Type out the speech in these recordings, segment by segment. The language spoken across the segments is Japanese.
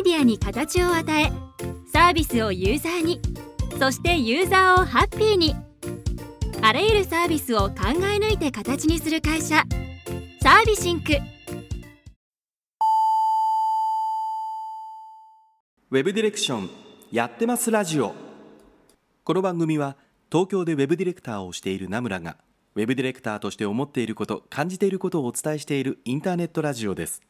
イデアに形を与えサービスをユーザーにそしてユーザーをハッピーに。あらゆるサービスを考え抜いて形にする会社サービシンク。ウェブディレクションやってますラジオ。この番組は東京でウェブディレクターをしている名村がウェブディレクターとして思っていること感じていることをお伝えしているインターネットラジオです。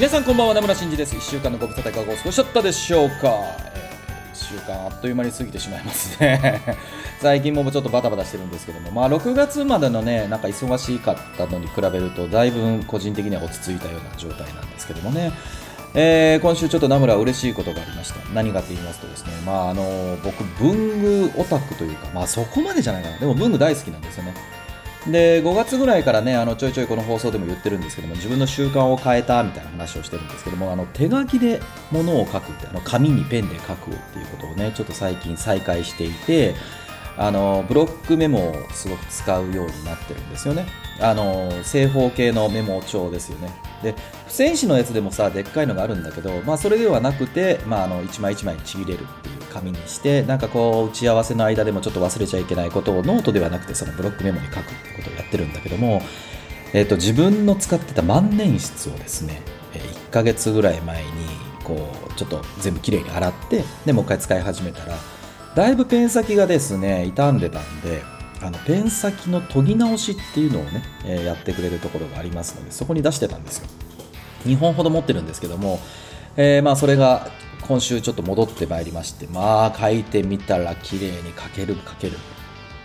皆さんこんばんは名村真司です。1週間のご無沙汰いかがお過ごしだったでしょうか、え1週間あっという間に過ぎてしまいますね。最近もちょっとバタバタしてるんですけども。まあ6月までのねなんか忙しかったのに比べるとだいぶ個人的には落ち着いたような状態なんですけどもね。えー、今週ちょっと名村嬉しいことがありました。何かって言いますとですね。まああの僕文具オタクというかまあそこまでじゃないかな。でも文具大好きなんですよね。で5月ぐらいからねあのちょいちょいこの放送でも言ってるんですけども自分の習慣を変えたみたいな話をしてるんですけどもあの手書きで物を書くってあの紙にペンで書くっていうことをねちょっと最近再開していてあのブロックメモをすごく使うようになってるんですよね。あの正方形のメモ帳ですよね。で付箋紙のやつでもさでっかいのがあるんだけど、まあ、それではなくて、まあ、あの1枚1枚ちぎれるっていう紙にしてなんかこう打ち合わせの間でもちょっと忘れちゃいけないことをノートではなくてそのブロックメモに書くってことをやってるんだけども、えー、と自分の使ってた万年筆をですね1ヶ月ぐらい前にこうちょっと全部きれいに洗ってでもう一回使い始めたらだいぶペン先がですね傷んでたんであのペン先の研ぎ直しっていうのをね、え、やってくれるところがありますのでそこに出してたんですよ。2本ほど持ってるんですけども、えー、まあそれが今週ちょっと戻ってまいりましてまあ書いてみたら綺麗に書ける書ける。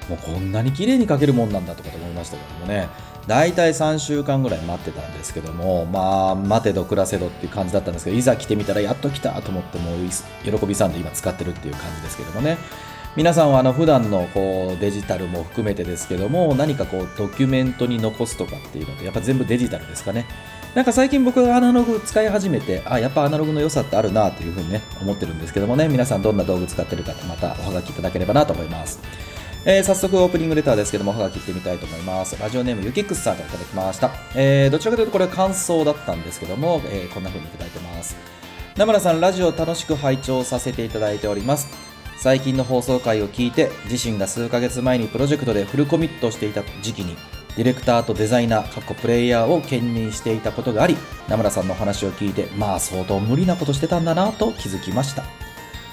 もうこんなに綺麗に書けるもんなんだとかと思いましたけどもね。大体3週間ぐらい待ってたんですけどもまあ待てど暮らせどっていう感じだったんですけどいざ来てみたらやっと来たと思ってもう喜びさんで今使ってるっていう感じですけどもね。皆さんはあの普段のこうデジタルも含めてですけども何かこうドキュメントに残すとかっていうのってやっぱ全部デジタルですかね。なんか最近僕アナログ使い始めてあやっぱアナログの良さってあるなというふうにね思ってるんですけどもね皆さんどんな道具使ってるかまたおはがきいただければなと思いますえー、早速オープニングレターですけども、おはがきってみたいと思います。ラジオネームゆきくすさんからいただきました。えー、どちらかというとこれは感想だったんですけども、えー、こんな風にいただいてます。名村さん、ラジオ楽しく拝聴させていただいております。最近の放送回を聞いて、自身が数ヶ月前にプロジェクトでフルコミットしていた時期に、ディレクターとデザイナー、過去プレイヤーを兼任していたことがあり、名村さんの話を聞いて、まあ相当無理なことしてたんだなと気づきました。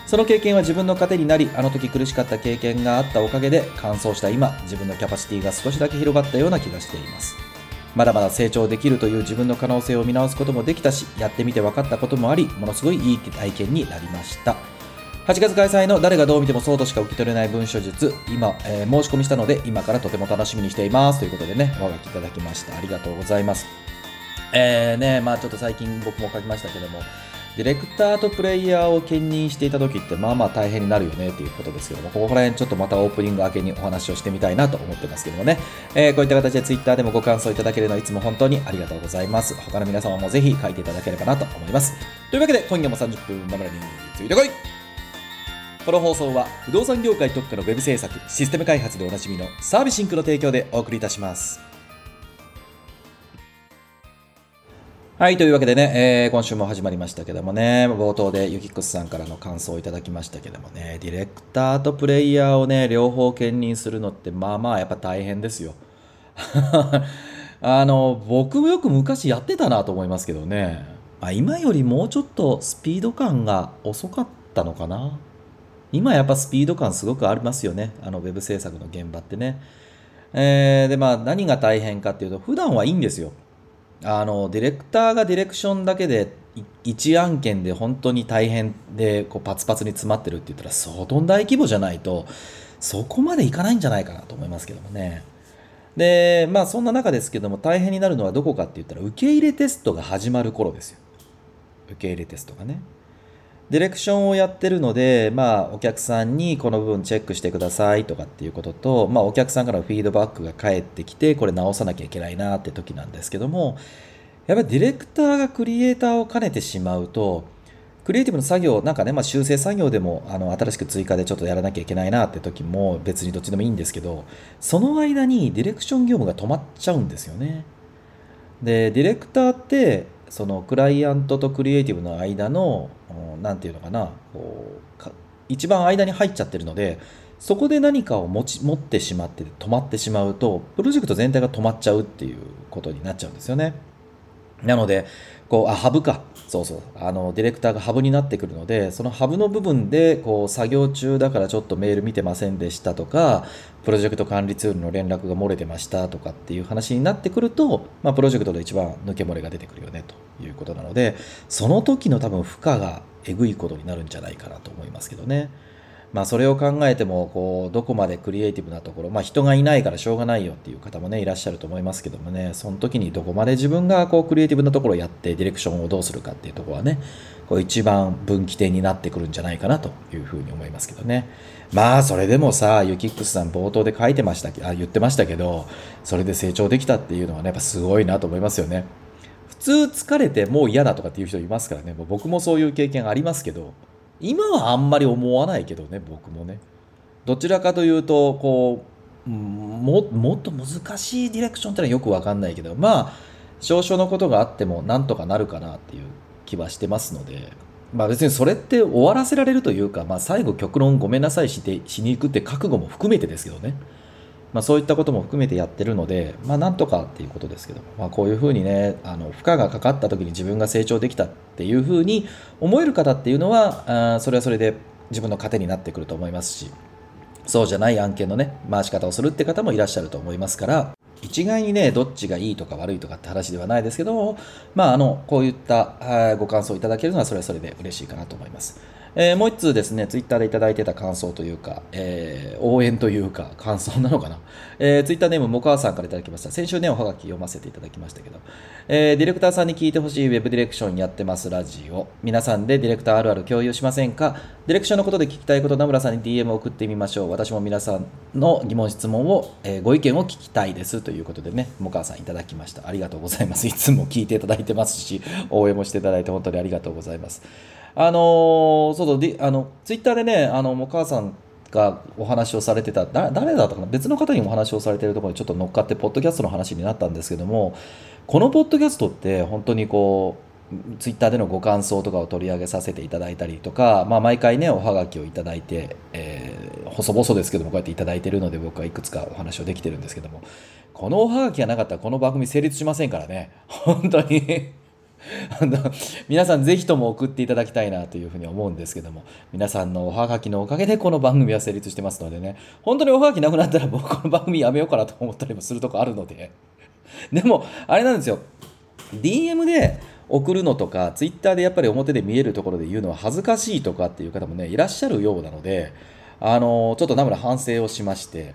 その経験は自分の糧になり、あの時苦しかった経験があったおかげで、乾燥した今、自分のキャパシティが少しだけ広がったような気がしています。まだまだ成長できるという自分の可能性を見直すこともできたし、やってみて分かったこともあり、ものすごいいい体験になりました。8月開催の誰がどう見てもそうとしか受け取れない文書術、今、えー、申し込みしたので、今からとても楽しみにしています。ということでね、お書きいただきました。ありがとうございます。えーね、まあちょっと最近僕も書きましたけども、ディレクターとプレイヤーを兼任していた時ってまあまあ大変になるよねっていうことですけども、ここら辺ちょっとまたオープニング明けにお話をしてみたいなと思ってますけどもね、えー、こういった形で Twitter でもご感想いただけるのはいつも本当にありがとうございます。他の皆様もぜひ書いていただければなと思います。というわけで今夜も30分生についてこいこの放送は不動産業界特化の Web 制作、システム開発でおなじみのサービスシンクの提供でお送りいたします。はい、というわけでね、えー、今週も始まりましたけどもね、冒頭でユキックスさんからの感想をいただきましたけどもね、ディレクターとプレイヤーをね、両方兼任するのって、まあまあやっぱ大変ですよ。あの、僕もよく昔やってたなと思いますけどね、あ、今よりもうちょっとスピード感が遅かったのかな。今やっぱスピード感すごくありますよね、あのウェブ制作の現場ってね。えー、でまあ何が大変かっていうと、普段はいいんですよ。あのディレクターがディレクションだけで1案件で本当に大変でこうパツパツに詰まってるって言ったら相当大規模じゃないとそこまでいかないんじゃないかなと思いますけどもね。でまあそんな中ですけども大変になるのはどこかって言ったら受け入れテストが始まる頃ですよ。受け入れテストがね。ディレクションをやってるので、まあ、お客さんにこの部分チェックしてくださいとかっていうことと、まあ、お客さんからのフィードバックが返ってきて、これ直さなきゃいけないなって時なんですけども、やっぱりディレクターがクリエイターを兼ねてしまうと、クリエイティブの作業、なんかね、まあ、修正作業でもあの新しく追加でちょっとやらなきゃいけないなって時も別にどっちでもいいんですけど、その間にディレクション業務が止まっちゃうんですよね。で、ディレクターって、そのクライアントとクリエイティブの間の、何て言うのかな、こう一番間に入っちゃってるので、そこで何かを持ち持ってしまって止まってしまうと、プロジェクト全体が止まっちゃうっていうことになっちゃうんですよね。なので、こう、あ、ハブか。そうそう。あの、ディレクターがハブになってくるので、そのハブの部分で、こう、作業中だからちょっとメール見てませんでしたとか、プロジェクト管理ツールの連絡が漏れてましたとかっていう話になってくると、まあ、プロジェクトで一番抜け漏れが出てくるよねということなので、その時の多分負荷がえぐいことになるんじゃないかなと思いますけどね。まあ、それを考えてもこうどこまでクリエイティブなところ、まあ、人がいないからしょうがないよっていう方もねいらっしゃると思いますけどもねその時にどこまで自分がこうクリエイティブなところをやってディレクションをどうするかっていうところはねこう一番分岐点になってくるんじゃないかなというふうに思いますけどね。まあそれでもさユキックスさん冒頭で書いてましたあ言ってましたけどそれで成長できたっていうのはねやっぱすごいなと思いますよね。普通疲れてもう嫌だとかっていう人いますからね。僕もそういう経験ありますけど今はあんまり思わないけどね僕もね。どちらかというとこうももっと難しいディレクションってのはよく分かんないけどまあ少々のことがあってもなんとかなるかなっていう気はしてますのでまあ別にそれって終わらせられるというか、まあ、最後極論ごめんなさいしてしに行くって覚悟も含めてですけどね、まあ、そういったことも含めてやってるのでまあなんとかっていうことですけど、まあ、こういうふうにねあの負荷がかかった時に自分が成長できたっていうふうに思える方っていうのはあそれはそれで自分の糧になってくると思いますしそうじゃない案件のね、回し方をするって方もいらっしゃると思いますから、一概にね、どっちがいいとか悪いとかって話ではないですけど、まあ、あの、こういったご感想いただけるのはそれはそれで嬉しいかなと思います。えーもう一通ですね、ツイッターでいただいてた感想というか、えー応援というか、感想なのかな。えーツイッターネーム、もかわさんからいただきました。先週ね、おはがき読ませていただきましたけど、えーディレクターさんに聞いてほしいウェブディレクションやってますラジオ。皆さんでディレクターあるある共有しませんか？ディレクションのことで聞きたいこと、名村さんに DM を送ってみましょう。私も皆さんの疑問、質問を、えーご意見を聞きたいですということでね、もかわさんいただきました。ありがとうございます。いつも聞いていただいてますし、応援もしていただいて本当にありがとうございます。あのそうそう、あの、ツイッターでね、あの、もかわさんがお話をされてた、だ誰だったかな？別の方にお話をされてるところにちょっと乗っかって、ポッドキャストの話になったんですけども、このポッドキャストって本当にこう、ツイッターでのご感想とかを取り上げさせていただいたりとか、まあ、毎回ね、おはがきをいただいて、えー細々ですけども、こうやっていただいてるので、僕はいくつかお話をできてるんですけども、このおはがきがなかったら、この番組成立しませんからね、本当に。あの皆さんぜひとも送っていただきたいなというふうに思うんですけども皆さんのおはがきのおかげでこの番組は成立してますのでね本当におはがきなくなったら 僕この番組やめようかなと思ったりもするとこあるので。でもあれなんですよ。DM で送るのとか Twitter でやっぱり表で見えるところで言うのは恥ずかしいとかっていう方もねいらっしゃるようなのであのちょっとナムラ反省をしまして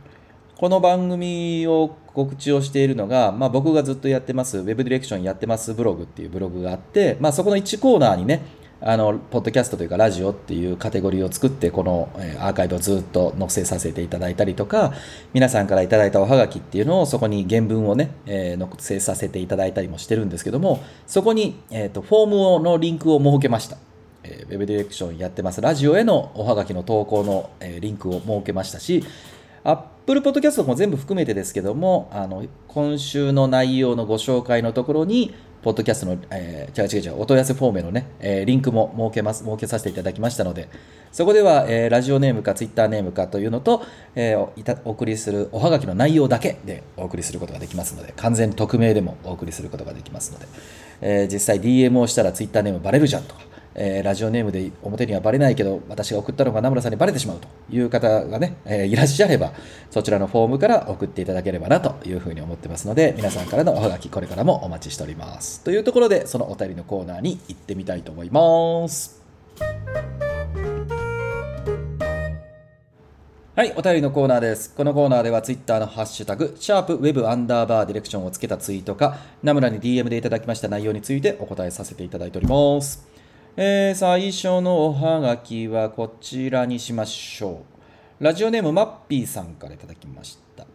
この番組を告知をしているのが、まあ、僕がずっとやってます、ウェブディレクションやってますブログっていうブログがあって、まあ、そこの1コーナーにね、あの、ポッドキャストというかラジオっていうカテゴリーを作って、このアーカイブをずっと載せさせていただいたりとか、皆さんからいただいたおはがきっていうのをそこに原文をね、えー載せさせていただいたりもしてるんですけども、そこに、えーと、フォームのリンクを設けました。えーウェブディレクションやってますラジオへのおはがきの投稿の、えーリンクを設けましたし、Apple Podcast も全部含めてですけども、あの今週の内容のご紹介のところに、ポッドキャストの、えー違う違う違う、お問い合わせフォームへのね、えーリンクも設けます、設けさせていただきましたので、そこでは、えーラジオネームかツイッターネームかというのと、えーおいたお送りするおはがきの内容だけでお送りすることができますので、完全匿名でもお送りすることができますので、えー実際 DM をしたらツイッターネームバレるじゃんとか、えーラジオネームで表にはバレないけど私が送ったのが名村さんにバレてしまうという方がね、えーいらっしゃればそちらのフォームから送っていただければなというふうに思ってますので皆さんからのおはがきこれからもお待ちしておりますというところでそのお便りのコーナーに行ってみたいと思いますはい、お便りのコーナーです。このコーナーではツイッターのハッシュタグ、シャープウェブアンダーバーディレクションをつけたツイートか、名村に DM でいただきました内容についてお答えさせていただいております。えー最初のおはがきはこちらにしましょう。ラジオネームマッピーさんからいただきました。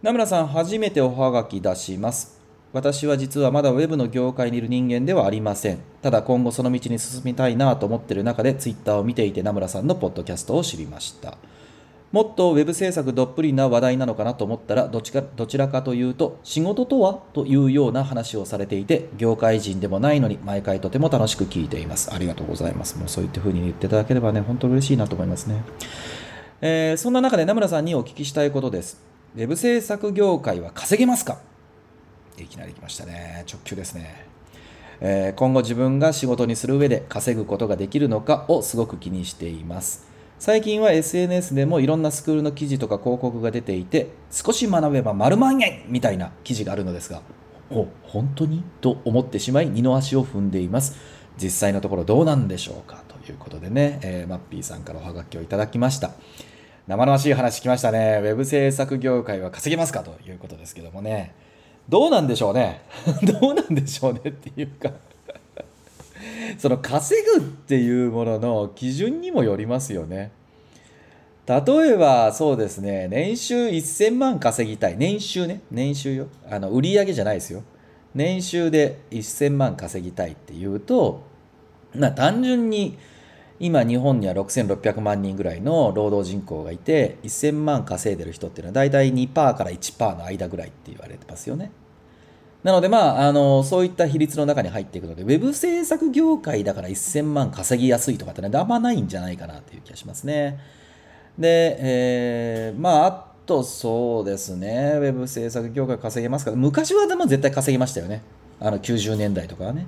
名村さん、初めておはがき出します。私は実はまだウェブの業界にいる人間ではありません。ただ今後その道に進みたいなと思っている中でツイッターを見ていて名村さんのポッドキャストを知りました。もっとウェブ制作どっぷりな話題なのかなと思ったらどちかどちらかというと仕事とはというような話をされていて業界人でもないのに毎回とても楽しく聞いています。ありがとうございます。もうそういった風に言っていただければね本当に嬉しいなと思いますね。えーそんな中で名村さんにお聞きしたいことです。ウェブ制作業界は稼げますか？いきなり来ましたね。直球ですね。えー今後自分が仕事にする上で稼ぐことができるのかをすごく気にしています。最近は SNS でもいろんなスクールの記事とか広告が出ていて、少し学べば丸万円みたいな記事があるのですが、お、本当に？と思ってしまい二の足を踏んでいます。実際のところどうなんでしょうか？ということでね、えーマッピーさんからおはがきをいただきました。生々しい話きましたね。ウェブ制作業界は稼げますか？ということですけどもね。どうなんでしょうね？どうなんでしょうねっていうか その稼ぐっていうものの基準にもよりますよね。例えばそうですね、年収1000万稼ぎたい。年収ね、年収よ。あの売り上げじゃないですよ。年収で1000万稼ぎたいっていうと、まあ単純に今日本には6600万人ぐらいの労働人口がいて1000万稼いでる人っていうのは大体2%から1%の間ぐらいって言われてますよね。なのでまああのそういった比率の中に入っていくのでウェブ制作業界だから1000万稼ぎやすいとかってねあんまないんじゃないかなっていう気がしますね。で、えーまああとそうですねウェブ制作業界稼げますか？ら昔はでも絶対稼げましたよねあの90年代とかはね。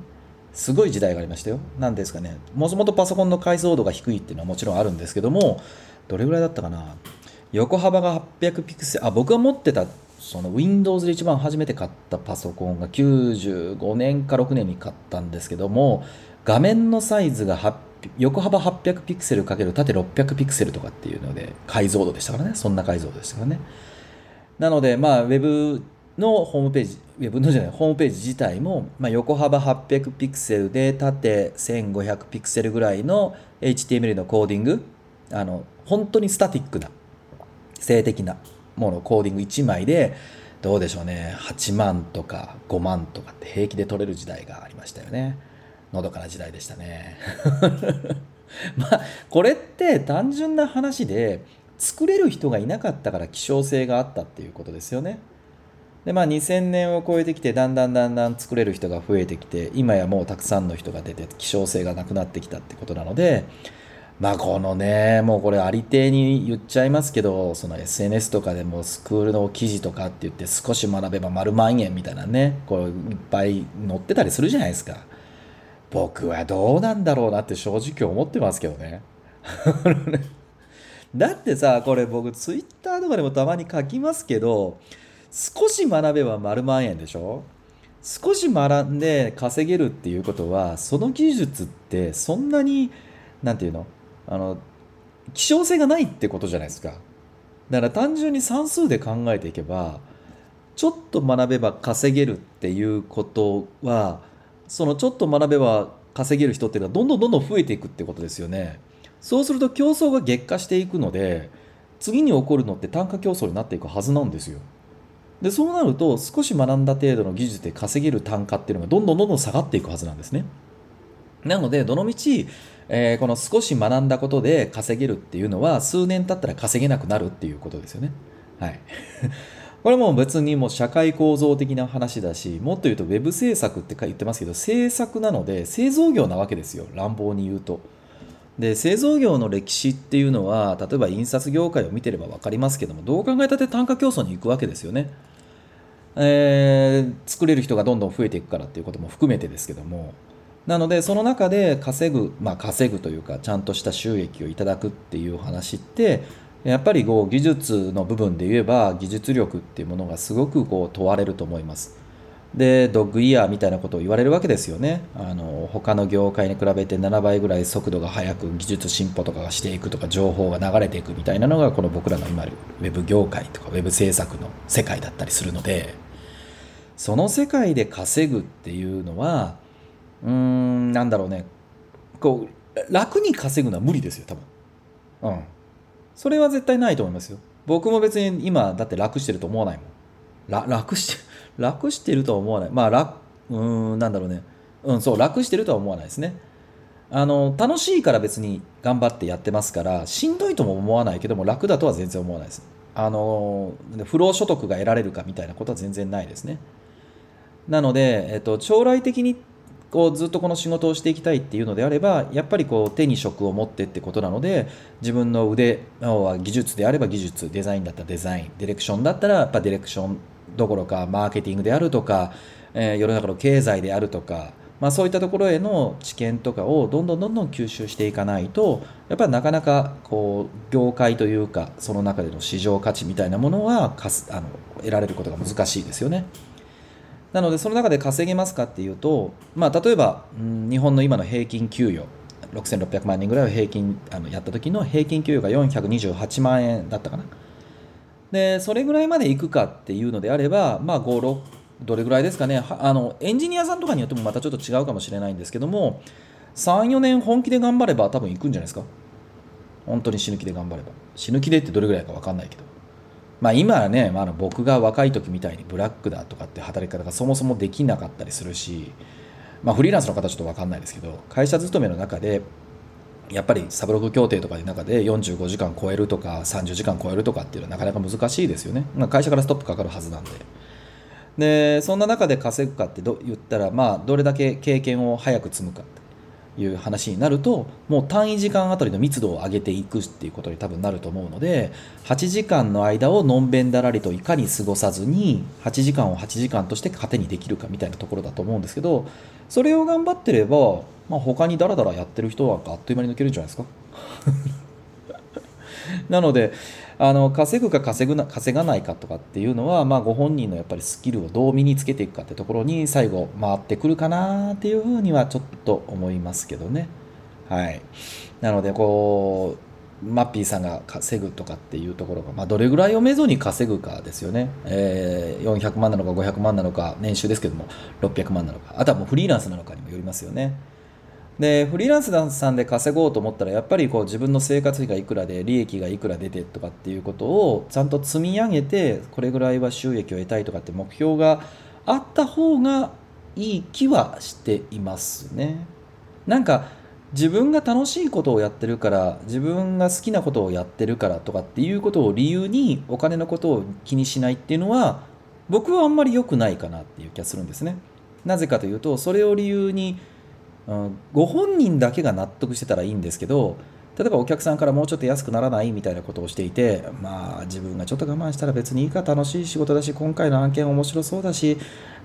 すごい時代がありましたよ。なんですかね、もともとパソコンの解像度が低いっていうのはもちろんあるんですけども、どれぐらいだったかな、横幅が800ピクセル、あ、僕が持ってた、その Windows で一番初めて買ったパソコンが95年か6年に買ったんですけども、画面のサイズが横幅800ピクセルかける縦600ピクセルとかっていうので、解像度でしたからね、そんな解像度でしたからね。なので、まあ、ウェブのホームページ、ウェブのじゃない、ホームページ自体も、まあ、横幅800ピクセルで縦1500ピクセルぐらいの HTML のコーディング、あの、本当にスタティックな、静的なもの、コーディング1枚で、どうでしょうね、8万とか5万とかって平気で取れる時代がありましたよね。のどかな時代でしたね。まあ、これって単純な話で、作れる人がいなかったから希少性があったっていうことですよね。でまあ2000年を超えてきてだんだんだんだん作れる人が増えてきて今やもうたくさんの人が出て希少性がなくなってきたってことなのでまあこのねもうこれありていに言っちゃいますけどその SNS とかでもスクールの記事とかって言って少し学べば丸万円みたいなねこういっぱい載ってたりするじゃないですか。僕はどうなんだろうなって正直思ってますけどね。だってさこれ僕ツイッターとかでもたまに書きますけど少し学べば丸万円でしょ？少し学んで稼げるっていうことはその技術ってそんなになんていうの？あの希少性がないってことじゃないですか。だから単純に算数で考えていけばちょっと学べば稼げるっていうことはそのちょっと学べば稼げる人っていうのはどんどんどんどん増えていくってことですよね。そうすると競争が激化していくので次に起こるのって単価競争になっていくはずなんですよ。でそうなると少し学んだ程度の技術で稼げる単価っていうのがどんどんどんどん下がっていくはずなんですね。なのでどのみち、えーこの少し学んだことで稼げるっていうのは数年経ったら稼げなくなるっていうことですよね。はい。これも別にもう社会構造的な話だしもっと言うとウェブ制作って言ってますけど制作なので製造業なわけですよ。乱暴に言うと。で製造業の歴史っていうのは例えば印刷業界を見てれば分かりますけどもどう考えたって単価競争に行くわけですよね、えー作れる人がどんどん増えていくからっていうことも含めてですけども。なのでその中で稼ぐまあ稼ぐというかちゃんとした収益をいただくっていう話ってやっぱりこう技術の部分で言えば技術力っていうものがすごくこう問われると思います。でドッグイヤーみたいなことを言われるわけですよね。あの他の業界に比べて7倍ぐらい速度が速く技術進歩とかがしていくとか情報が流れていくみたいなのがこの僕らの今あるウェブ業界とかウェブ制作の世界だったりするのでその世界で稼ぐっていうのはうんなんだろうね。こう楽に稼ぐのは無理ですよ多分。うん。それは絶対ないと思いますよ。僕も別に今だって楽してると思わないもん。楽して 楽してるとは思わない。まあ楽うんなんだろうね。うんそう楽してるとは思わないですね。あの楽しいから別に頑張ってやってますからしんどいとも思わないけども楽だとは全然思わないです。あの不労所得が得られるかみたいなことは全然ないですね。なので、えっと、将来的にこうずっとこの仕事をしていきたいっていうのであればやっぱりこう手に職を持ってってことなので自分の腕は技術であれば技術デザインだったらデザインディレクションだったらやっぱディレクションどころかマーケティングであるとか、えー世の中の経済であるとか、まあ、そういったところへの知見とかをどんどんどんどん吸収していかないとやっぱりなかなかこう業界というかその中での市場価値みたいなものはかすあの得られることが難しいですよね。なのでその中で稼げますかっていうと、まあ、例えば、うん日本の今の平均給与6600万人ぐらいを平均あのやった時の平均給与が428万円だったかな。でそれぐらいまでいくかっていうのであればまあ56どれぐらいですかね。あのエンジニアさんとかによってもまたちょっと違うかもしれないんですけども34年本気で頑張れば多分いくんじゃないですか。本当に死ぬ気で頑張れば。死ぬ気でってどれぐらいか分かんないけど。まあ今はね、まあ、僕が若い時みたいにブラックだとかって働き方がそもそもできなかったりするし、まあ、フリーランスの方はちょっと分かんないですけど会社勤めの中でやっぱりサブログ協定とかの中で45時間超えるとか30時間超えるとかっていうのはなかなか難しいですよね、まあ、会社からストップかかるはずなんで。でそんな中で稼ぐかってど言ったらまあどれだけ経験を早く積むかという話になるともう単位時間あたりの密度を上げていくっていうことに多分なると思うので8時間の間をのんべんだらりといかに過ごさずに8時間を8時間として糧にできるかみたいなところだと思うんですけどそれを頑張ってれば、まあ、他にダラダラやってる人はあっという間に抜けるんじゃないですか？なのであの稼ぐか稼ぐな稼がないかとかっていうのは、まあ、ご本人のやっぱりスキルをどう身につけていくかってところに最後回ってくるかなっていうふうにはちょっと思いますけどね。はい、なのでこうマッピーさんが稼ぐとかっていうところが、まあ、どれぐらいをめどに稼ぐかですよね、えー400万なのか500万なのか年収ですけども600万なのかあとはもうフリーランスなのかにもよりますよね。でフリーランスさんで稼ごうと思ったらやっぱりこう自分の生活費がいくらで利益がいくら出てとかっていうことをちゃんと積み上げてこれぐらいは収益を得たいとかって目標があった方がいい気はしていますね。なんか自分が楽しいことをやってるから自分が好きなことをやってるからとかっていうことを理由にお金のことを気にしないっていうのは僕はあんまり良くないかなっていう気がするんですね。なぜかというとそれを理由にご本人だけが納得してたらいいんですけど例えばお客さんからもうちょっと安くならないみたいなことをしていてまあ自分がちょっと我慢したら別にいいか楽しい仕事だし今回の案件面白そうだし、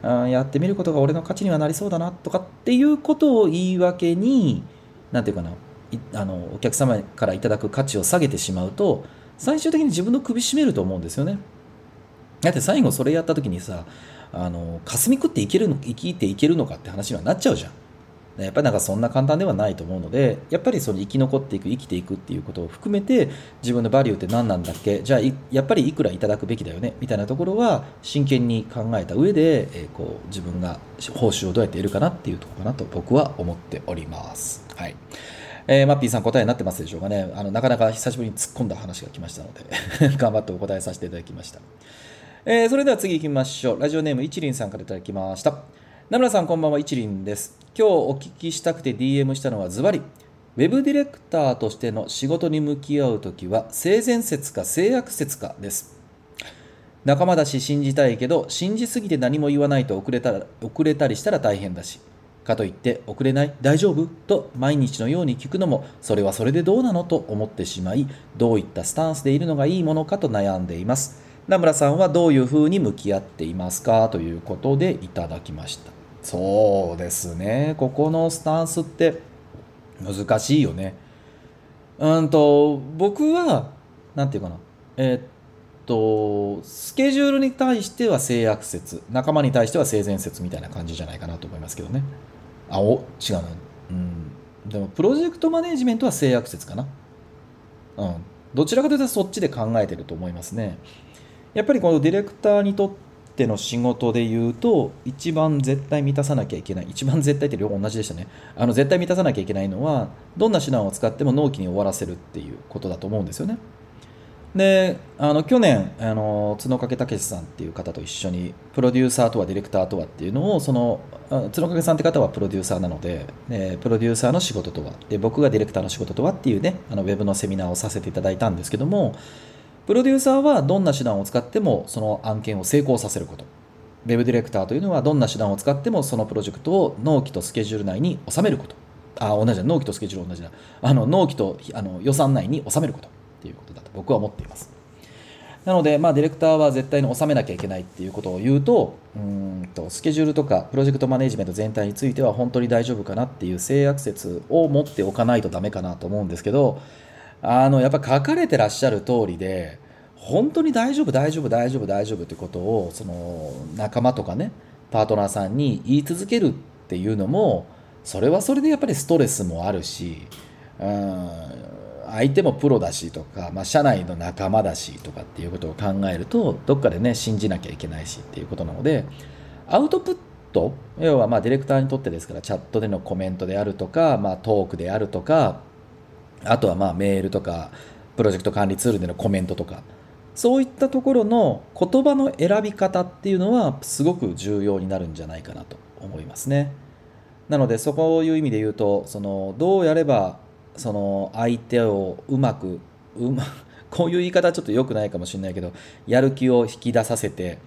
うんやってみることが俺の価値にはなりそうだなとかっていうことを言い訳に何て言うかなあのお客様からいただく価値を下げてしまうと最終的に自分の首絞めると思うんですよね。だって最後それやった時にさあの霞食っていけるの生きていけるのかって話にはなっちゃうじゃん。やっぱりなんかそんな簡単ではないと思うのでやっぱりその生き残っていく生きていくっていうことを含めて自分のバリューって何なんだっけ？じゃあやっぱりいくらいただくべきだよね？みたいなところは真剣に考えた上で、えーこう自分が報酬をどうやって得るかなっていうところかなと僕は思っております。はいえーマッピーさん答えになってますでしょうかね？あのなかなか久しぶりに突っ込んだ話が来ましたので 頑張ってお答えさせていただきました。えーそれでは次行きましょう。ラジオネーム一輪さんからいただきました。名村さんこんばんは一輪です。今日お聞きしたくて DM したのはズバリ。ウェブディレクターとしての仕事に向き合うときは性善説か性悪説かです。仲間だし信じたいけど信じすぎて何も言わないと遅れたら遅れたりしたら大変だしかといって遅れない大丈夫？と毎日のように聞くのもそれはそれでどうなの？と思ってしまいどういったスタンスでいるのがいいものかと悩んでいます名村さんはどういうふうに向き合っていますか？ということでいただきましたそうですね。ここのスタンスって難しいよね。うんと僕はなんていうかな。えっとスケジュールに対しては性悪説。仲間に対しては性善説みたいな感じじゃないかなと思いますけどね。あお違うな。うん。でもプロジェクトマネジメントは性悪説かな。うん。どちらかというとそっちで考えてると思いますね。やっぱりこのディレクターにとってての仕事で言うと一番絶対満たさなきゃいけない一番絶対って両方同じでしたね。あの絶対満たさなきゃいけないのはどんな手段を使っても納期に終わらせるっていうことだと思うんですよね。であの去年あの角掛武さんっていう方と一緒にプロデューサーとはディレクターとはっていうのをその角掛さんって方はプロデューサーなので、ね、プロデューサーの仕事とは。で僕がディレクターの仕事とはっていうねあのウェブのセミナーをさせていただいたんですけどもプロデューサーはどんな手段を使ってもその案件を成功させること。ウェブディレクターというのはどんな手段を使ってもそのプロジェクトを納期とスケジュール内に収めること。あ同じだ。納期とスケジュール同じだ。あの納期とあの予算内に収めることっていうことだと僕は思っています。なので、まあ、ディレクターは絶対に収めなきゃいけないっていうことを言うとうんとスケジュールとかプロジェクトマネジメント全体については本当に大丈夫かなっていう性悪説を持っておかないとダメかなと思うんですけどあのやっぱ書かれてらっしゃる通りで本当に大丈夫大丈夫大丈夫大丈夫ってことをその仲間とかねパートナーさんに言い続けるっていうのもそれはそれでやっぱりストレスもあるしうん相手もプロだしとか、まあ、社内の仲間だしとかっていうことを考えるとどっかでね信じなきゃいけないしっていうことなのでアウトプット要はまあディレクターにとってですからチャットでのコメントであるとか、まあ、トークであるとかあとはまあメールとかプロジェクト管理ツールでのコメントとかそういったところの言葉の選び方っていうのはすごく重要になるんじゃないかなと思いますね。なのでそういう意味で言うとそのどうやればその相手をうまくうま こういう言い方はちょっと良くないかもしれないけどやる気を引き出させて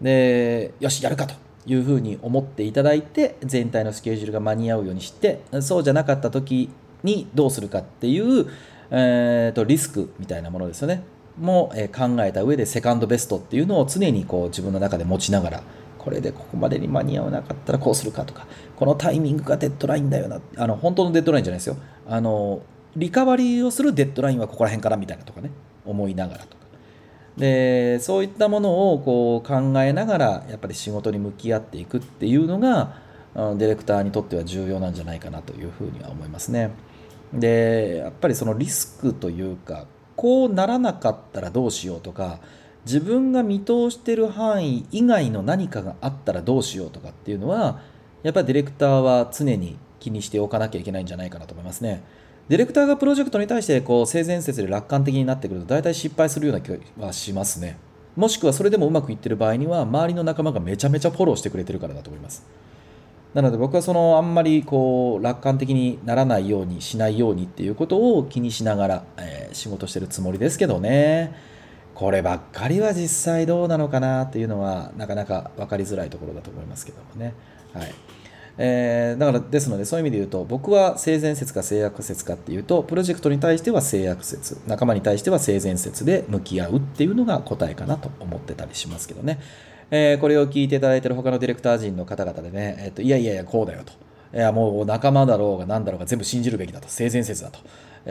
でよしやるかというふうに思っていただいて全体のスケジュールが間に合うようにしてそうじゃなかった時にどうするかっていう、えーと、リスクみたいなものですよねも、考えた上でセカンドベストっていうのを常にこう自分の中で持ちながらこれでここまでに間に合わなかったらこうするかとかこのタイミングがデッドラインだよなあの本当のデッドラインじゃないですよ。あのリカバリーをするデッドラインはここら辺からみたいなとかね思いながらとか。でそういったものをこう考えながらやっぱり仕事に向き合っていくっていうのがディレクターにとっては重要なんじゃないかなというふうには思いますね。でやっぱりそのリスクというかこうならなかったらどうしようとか自分が見通してる範囲以外の何かがあったらどうしようとかっていうのはやっぱりディレクターは常に気にしておかなきゃいけないんじゃないかなと思いますね。ディレクターがプロジェクトに対してこう性善説で楽観的になってくると大体失敗するような気はしますね。もしくはそれでもうまくいってる場合には周りの仲間がめちゃめちゃフォローしてくれてるからだと思います。なので僕はそのあんまりこう楽観的にならないようにしないようにっていうことを気にしながら、えー、仕事してるつもりですけどね。こればっかりは実際どうなのかなっていうのはなかなか分かりづらいところだと思いますけどもね。はいえー、だからですのでそういう意味で言うと僕は性善説か性悪説かっていうとプロジェクトに対しては性悪説仲間に対しては性善説で向き合うっていうのが答えかなと思ってたりしますけどね、えー、これを聞いていただいている他のディレクター陣の方々でね、えーと、いやいやいやこうだよといやもう仲間だろうが何だろうが全部信じるべきだと性善説だと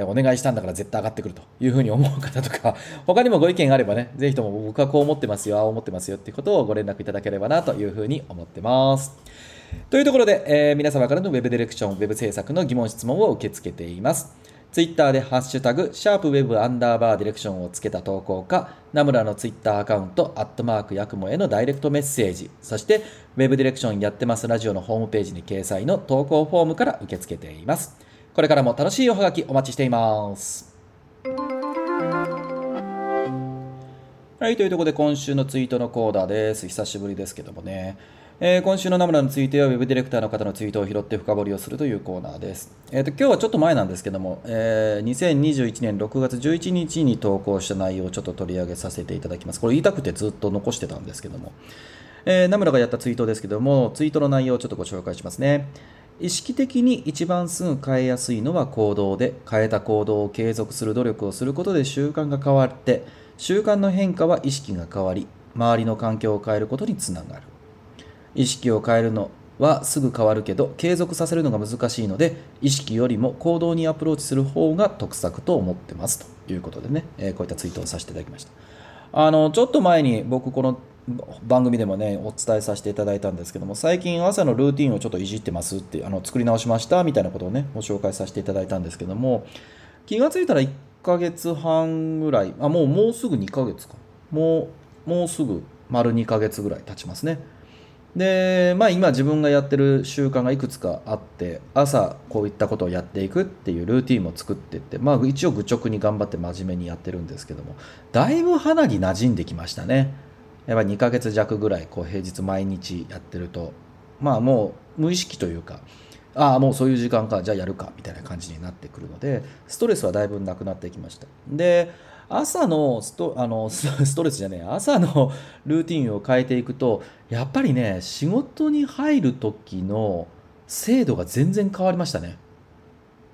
お願いしたんだから絶対上がってくるというふうに思う方とか、他にもご意見があればね、ぜひとも僕はこう思ってますよ、ああ思ってますよっていうことをご連絡いただければなというふうに思ってます。というところで、えー、皆様からの Web ディレクション、Web 制作の疑問質問を受け付けています。ツイッターでハッシュタグ、シャープウェブアンダーバーディレクションをつけた投稿か、ナムラのツイッターアカウント、アットマークヤクモへのダイレクトメッセージ、そして、ウェブディレクションやってますラジオのホームページに掲載の投稿フォームから受け付けています。これからも楽しいおはがきお待ちしています。はい、というところで今週のツイートのコーナーです。久しぶりですけどもね。えー、今週のナムラについては Web ディレクターの方のツイートを拾って深掘りをするというコーナーです。えーと、今日はちょっと前なんですけども、えー、2021年6月11日に投稿した内容をちょっと取り上げさせていただきます。これ言いたくてずっと残してたんですけども、えー、ナムラがやったツイートですけども、ツイートの内容をちょっとご紹介しますね。意識的に一番すぐ変えやすいのは行動で変えた行動を継続する努力をすることで習慣が変わって習慣の変化は意識が変わり周りの環境を変えることにつながる意識を変えるのはすぐ変わるけど継続させるのが難しいので意識よりも行動にアプローチする方が得策と思ってます。ということでね、えー、こういったツイートをさせていただきました。あのちょっと前に僕この番組でもねお伝えさせていただいたんですけども最近朝のルーティンをちょっといじってますってあの作り直しましたみたいなことをねご紹介させていただいたんですけども気がついたら1ヶ月半ぐらいあもうもうすぐ2ヶ月か。もうもうすぐ丸2ヶ月ぐらい経ちますね。でまあ今自分がやってる習慣がいくつかあって朝こういったことをやっていくっていうルーティンも作っていってまあ一応愚直に頑張って真面目にやってるんですけどもだいぶ花に馴染んできましたね。やっぱ2ヶ月弱ぐらいこう平日毎日やってるとまあもう無意識というかああもうそういう時間かじゃあやるかみたいな感じになってくるのでストレスはだいぶなくなってきました。で朝のストあの ストレスじゃねえ朝のルーティンを変えていくとやっぱりね仕事に入る時の精度が全然変わりましたね。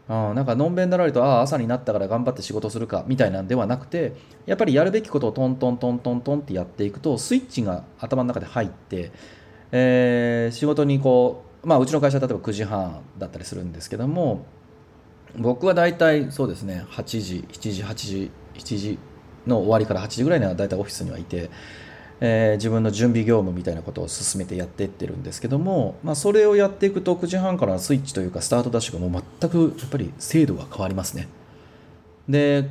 うん、なんかのんべんだらりとああ朝になったから頑張って仕事するかみたいなんではなくてやっぱりやるべきことをトントントントントンってやっていくとスイッチが頭の中で入って、えー、仕事にこうまあうちの会社例えば9時半だったりするんですけども僕は大体そうですね8時7時8時7時の終わりから8時ぐらいには大体オフィスにはいて、えー、自分の準備業務みたいなことを進めてやっていってるんですけども、まあ、それをやっていくと9時半からのスイッチというかスタートダッシュがもう全くやっぱり精度が変わりますね。で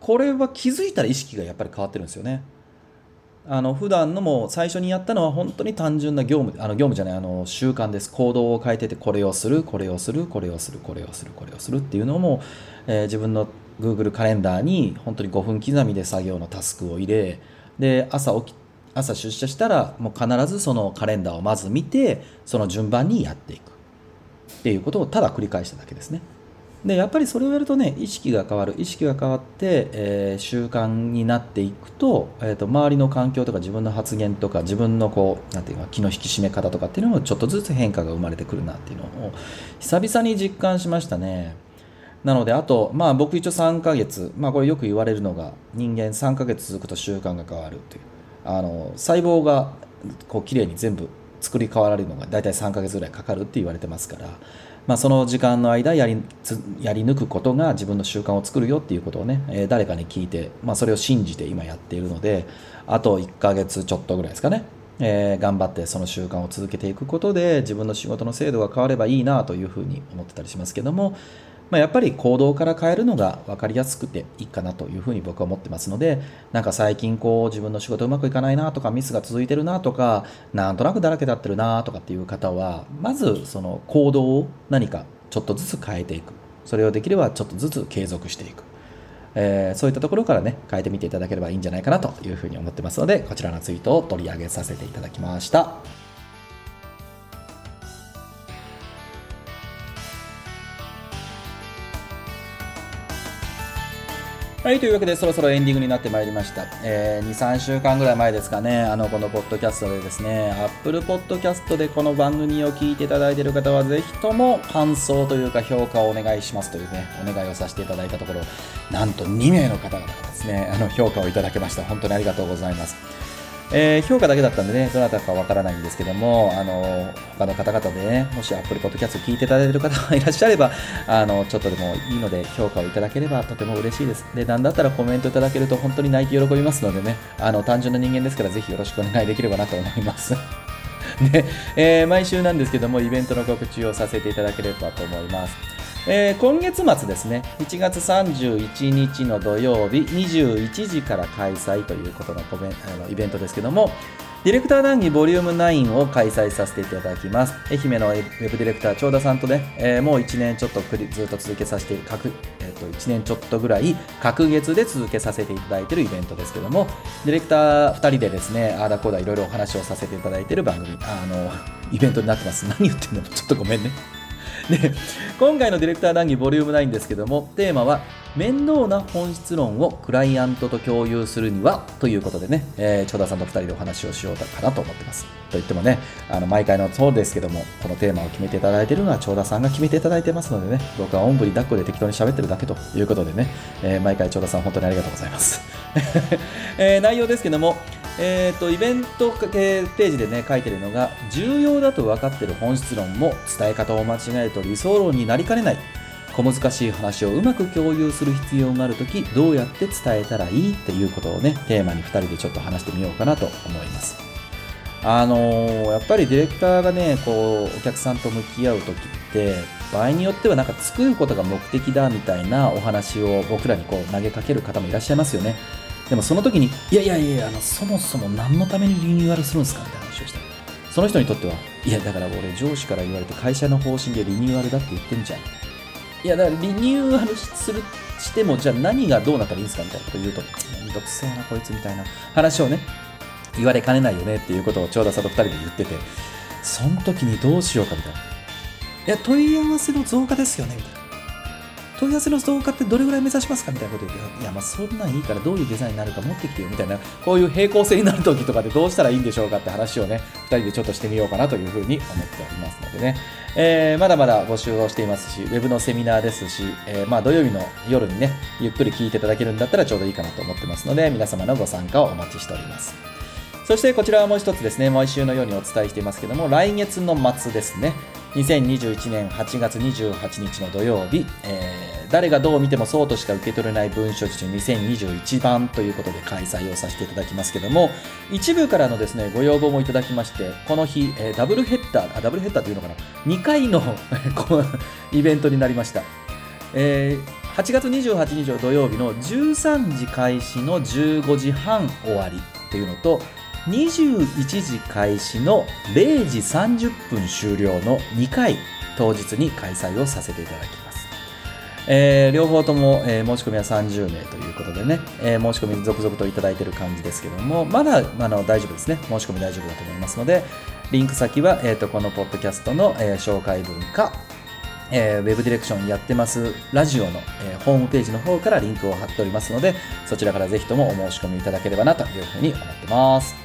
これは気づいたら意識がやっぱり変わってるんですよね。あの普段のも最初にやったのは本当に単純な業務あの業務じゃないあの習慣です。行動を変えててこれをするこれをするこれをするこれをするこれをするっていうのも、えー、自分の Google カレンダーに本当に5分刻みで作業のタスクを入れで朝起き朝出社したらもう必ずそのカレンダーをまず見てその順番にやっていくっていうことをただ繰り返しただけですね。でやっぱりそれをやるとね意識が変わる意識が変わって、えー、習慣になっていくと,、えーと、周りの環境とか自分の発言とか自分のこうなんていうか気の引き締め方とかっていうのもちょっとずつ変化が生まれてくるなっていうのを久々に実感しましたね。なのであと、まあ、僕一応3ヶ月、まあ、これよく言われるのが人間3ヶ月続くと習慣が変わるという。あの細胞がこう綺麗に全部作り変わられるのが大体3ヶ月ぐらいかかるって言われてますから、まあ、その時間の間やりやり抜くことが自分の習慣を作るよっていうことをね、えー、誰かに聞いて、まあ、それを信じて今やっているのであと1ヶ月ちょっとぐらいですかね。えー、頑張ってその習慣を続けていくことで自分の仕事の精度が変わればいいなというふうに思ってたりしますけども、まあ、やっぱり行動から変えるのが分かりやすくていいかなというふうに僕は思ってますのでなんか最近こう自分の仕事うまくいかないなとかミスが続いてるなとかなんとなくだらけだってるなとかっていう方はまずその行動を何かちょっとずつ変えていくそれをできればちょっとずつ継続していく、えー、そういったところからね変えてみていただければいいんじゃないかなというふうに思ってますのでこちらのツイートを取り上げさせていただきました。はい、というわけでそろそろエンディングになってまいりました。えー、2、3週間ぐらい前ですかね、あの、このポッドキャストでですね、Apple Podcast でこの番組を聞いていただいている方は、ぜひとも感想というか評価をお願いしますというね、お願いをさせていただいたところ、なんと2名の方々がですね、あの、評価をいただけました。本当にありがとうございます。えー、評価だけだったんでね、どなたかわからないんですけども、あの、他の方々でね、もし Apple Podcast 聞いていただいている方がいらっしゃれば、あの、ちょっとでもいいので評価をいただければとても嬉しいです。で、なんだったらコメントいただけると本当に泣いて喜びますのでね、あの、単純な人間ですからぜひよろしくお願いできればなと思います。で、えー、毎週なんですけども、イベントの告知をさせていただければと思います。えー、今月末ですね、1月31日の土曜日、21時から開催ということのコメあのイベントですけども、ディレクター談義ボリューム9を開催させていただきます。愛媛のウェブディレクター、長田さんとね、えー、もう1年ちょっとずっと続けさせて、各えー、と1年ちょっとぐらい、隔月で続けさせていただいているイベントですけども、ディレクター2人でですね、あーだこーだいろいろお話をさせていただいている番組、あの、イベントになってます。何言ってんの？ちょっとごめんね。で今回のディレクター談義ボリューム9ですけどもテーマは面倒な本質論をクライアントと共有するにはということでね、えー、長田さんと2人でお話をしようかなと思ってます。と言ってもねあの毎回のそうですけどもこのテーマを決めていただいているのは長田さんが決めていただいてますのでね僕はおんぶに抱っこで適当に喋ってるだけということでね、えー、毎回長田さん本当にありがとうございます、えー、内容ですけどもえーと、イベントページでね書いてるのが重要だと分かってる本質論も伝え方を間違えると理想論になりかねない。小難しい話をうまく共有する必要があるときどうやって伝えたらいいっていうことをねテーマに2人でちょっと話してみようかなと思います。あのー、やっぱりディレクターがねこうお客さんと向き合う時って場合によってはなんか作ることが目的だみたいなお話を僕らにこう投げかける方もいらっしゃいますよね。でもその時に、いやいやいや、あのそもそも何のためにリニューアルするんですかみたいな話をしたその人にとってはいやだから俺上司から言われて会社の方針でリニューアルだって言ってんじゃん。いやだからリニューアルするしてもじゃあ何がどうなったらいいんですかみたいなこと言うとめんどくせえなこいつみたいな話をね言われかねないよねっていうことを長田さんと2人で言っててその時にどうしようかみたいな。いや問い合わせの増加ですよねみたいな。問い合わせの増加ってどれぐらい目指しますかみたいなこと言っていやまあそんなんいいからどういうデザインになるか持ってきてよみたいなこういう平行線になる時とかでどうしたらいいんでしょうかって話をね2人でちょっとしてみようかなというふうに思っておりますのでね、えーまだまだ募集をしていますしウェブのセミナーですし、えーまあ土曜日の夜にねゆっくり聞いていただけるんだったらちょうどいいかなと思ってますので皆様のご参加をお待ちしております。そしてこちらはもう一つですね、毎週のようにお伝えしていますけども、来月の末ですね、2021年8月28日の土曜日、えー誰がどう見てもそうとしか受け取れない文書受注2021番ということで開催をさせていただきますけども、一部からのですね、ご要望もいただきまして、この日、えーダブルヘッダー、あ、ダブルヘッダーというのかな、2回の イベントになりました。えー8月28日の土曜日の13時開始の15時半終わりというのと21時開始の0時30分終了の2回当日に開催をさせていただきます、えー両方とも、えー申し込みは30名ということでね、えー申し込み続々といただいている感じですけどもまだあの大丈夫ですね申し込み大丈夫だと思いますのでリンク先は、えー、とこのポッドキャストの、えー紹介文かえーウェブディレクションやってますラジオの、えーホームページの方からリンクを貼っておりますのでそちらからぜひともお申し込みいただければなというふうに思ってます。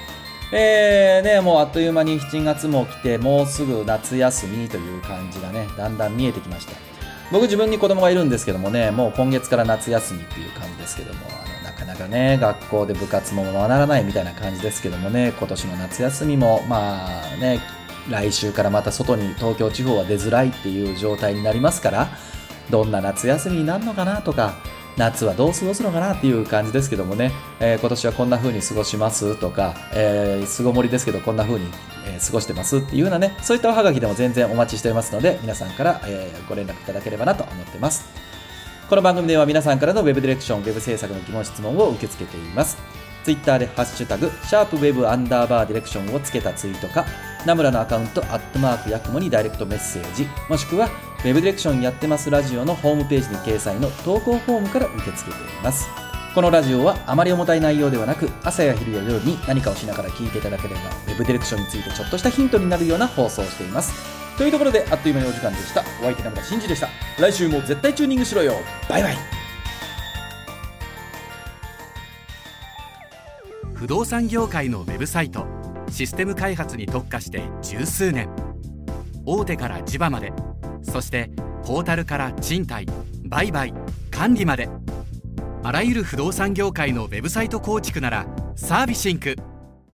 えーね、もうあっという間に7月も来てもうすぐ夏休みという感じがねだんだん見えてきました僕自分に子供がいるんですけどもねもう今月から夏休みっていう感じですけどもあのなかなかね学校で部活もままならないみたいな感じですけどもね今年の夏休みもまあね来週からまた外に東京地方は出づらいっていう状態になりますからどんな夏休みになるのかなとか夏はどう過ごすのかなっていう感じですけどもね、えー今年はこんな風に過ごしますとか、えー巣ごもりですけどこんな風に、え過ごしてますっていうようなねそういったおはがきでも全然お待ちしておりますので皆さんから、えご連絡いただければなと思ってますこの番組では皆さんからのウェブディレクション、ウェブ制作の疑問、質問を受け付けています。ツイッターでハッシュタグ、シャープウェブアンダーバーディレクションをつけたツイートか、ナムラのアカウント、アットマークヤクモにダイレクトメッセージ、もしくは、ウェブディレクションやってますラジオのホームページに掲載の投稿フォームから受け付けています。このラジオはあまり重たい内容ではなく、朝や昼や夜に何かをしながら聞いていただければ、ウェブディレクションについてちょっとしたヒントになるような放送をしています。というところで、あっという間にお時間でした。お相手ナムラ真司でした。来週も絶対チューニングしろよ。バイバイ。不動産業界のウェブサイトシステム開発に特化して十数年。大手から地場まで。そしてポータルから賃貸売買管理まで。あらゆる不動産業界のウェブサイト構築ならサービシンク。